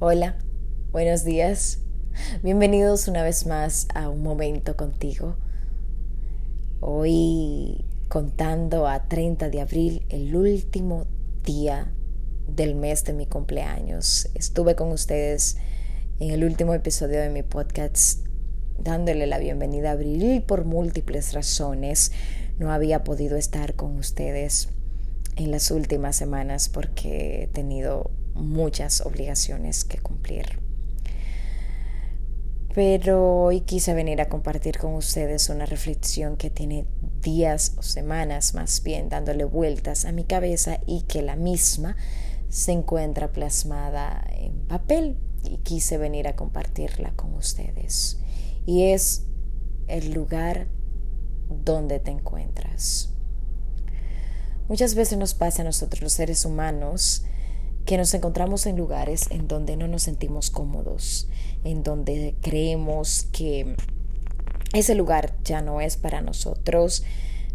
Hola, buenos días. Bienvenidos una vez más a un momento contigo. Hoy contando a 30 de abril, el último día del mes de mi cumpleaños. Estuve con ustedes en el último episodio de mi podcast dándole la bienvenida a abril y por múltiples razones no había podido estar con ustedes en las últimas semanas porque he tenido muchas obligaciones que cumplir. Pero hoy quise venir a compartir con ustedes una reflexión que tiene días o semanas más bien dándole vueltas a mi cabeza y que la misma se encuentra plasmada en papel y quise venir a compartirla con ustedes. Y es el lugar donde te encuentras. Muchas veces nos pasa a nosotros los seres humanos que nos encontramos en lugares en donde no nos sentimos cómodos, en donde creemos que ese lugar ya no es para nosotros,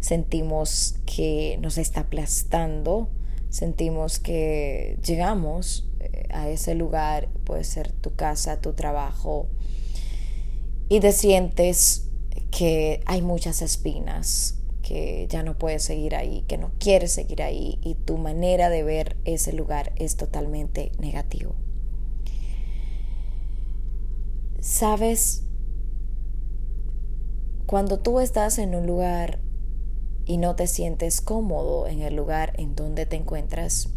sentimos que nos está aplastando, sentimos que llegamos eh, a ese lugar, puede ser tu casa, tu trabajo, y te sientes que hay muchas espinas, que ya no puedes seguir ahí, que no quieres seguir ahí y tu manera de ver ese lugar es totalmente negativo. Sabes, cuando tú estás en un lugar y no te sientes cómodo en el lugar en donde te encuentras,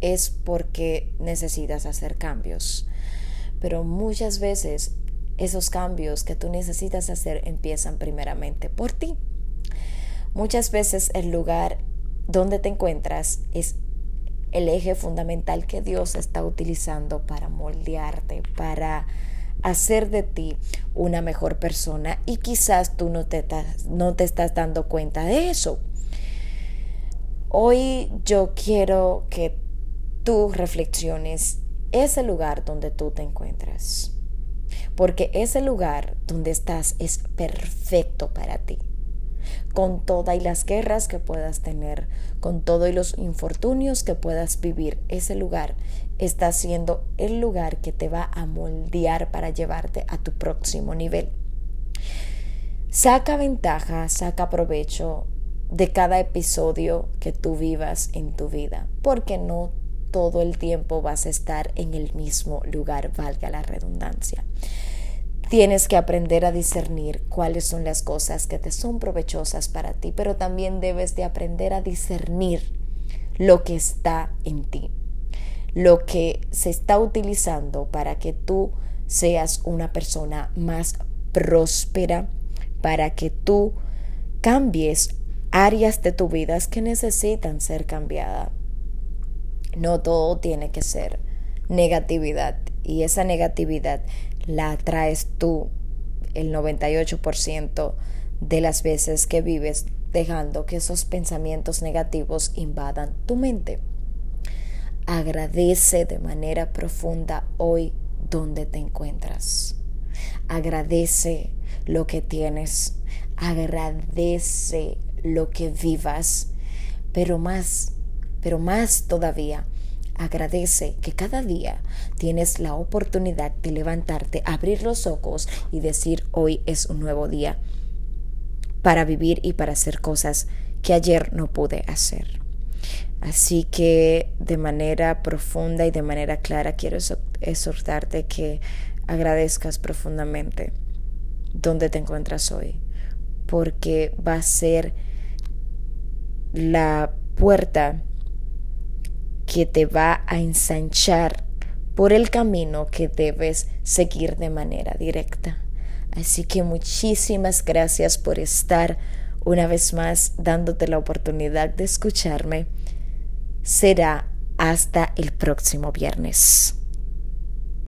es porque necesitas hacer cambios. Pero muchas veces esos cambios que tú necesitas hacer empiezan primeramente por ti. Muchas veces el lugar donde te encuentras es el eje fundamental que Dios está utilizando para moldearte, para hacer de ti una mejor persona y quizás tú no te, no te estás dando cuenta de eso. Hoy yo quiero que tú reflexiones ese lugar donde tú te encuentras, porque ese lugar donde estás es perfecto para ti con todas y las guerras que puedas tener, con todo y los infortunios que puedas vivir. Ese lugar está siendo el lugar que te va a moldear para llevarte a tu próximo nivel. Saca ventaja, saca provecho de cada episodio que tú vivas en tu vida, porque no todo el tiempo vas a estar en el mismo lugar, valga la redundancia. Tienes que aprender a discernir cuáles son las cosas que te son provechosas para ti, pero también debes de aprender a discernir lo que está en ti, lo que se está utilizando para que tú seas una persona más próspera, para que tú cambies áreas de tu vida que necesitan ser cambiadas. No todo tiene que ser negatividad y esa negatividad la traes tú el 98% de las veces que vives dejando que esos pensamientos negativos invadan tu mente. Agradece de manera profunda hoy donde te encuentras. Agradece lo que tienes. Agradece lo que vivas. Pero más, pero más todavía, Agradece que cada día tienes la oportunidad de levantarte, abrir los ojos y decir hoy es un nuevo día para vivir y para hacer cosas que ayer no pude hacer. Así que de manera profunda y de manera clara quiero exhortarte que agradezcas profundamente donde te encuentras hoy, porque va a ser la puerta que te va a ensanchar por el camino que debes seguir de manera directa. Así que muchísimas gracias por estar una vez más dándote la oportunidad de escucharme. Será hasta el próximo viernes.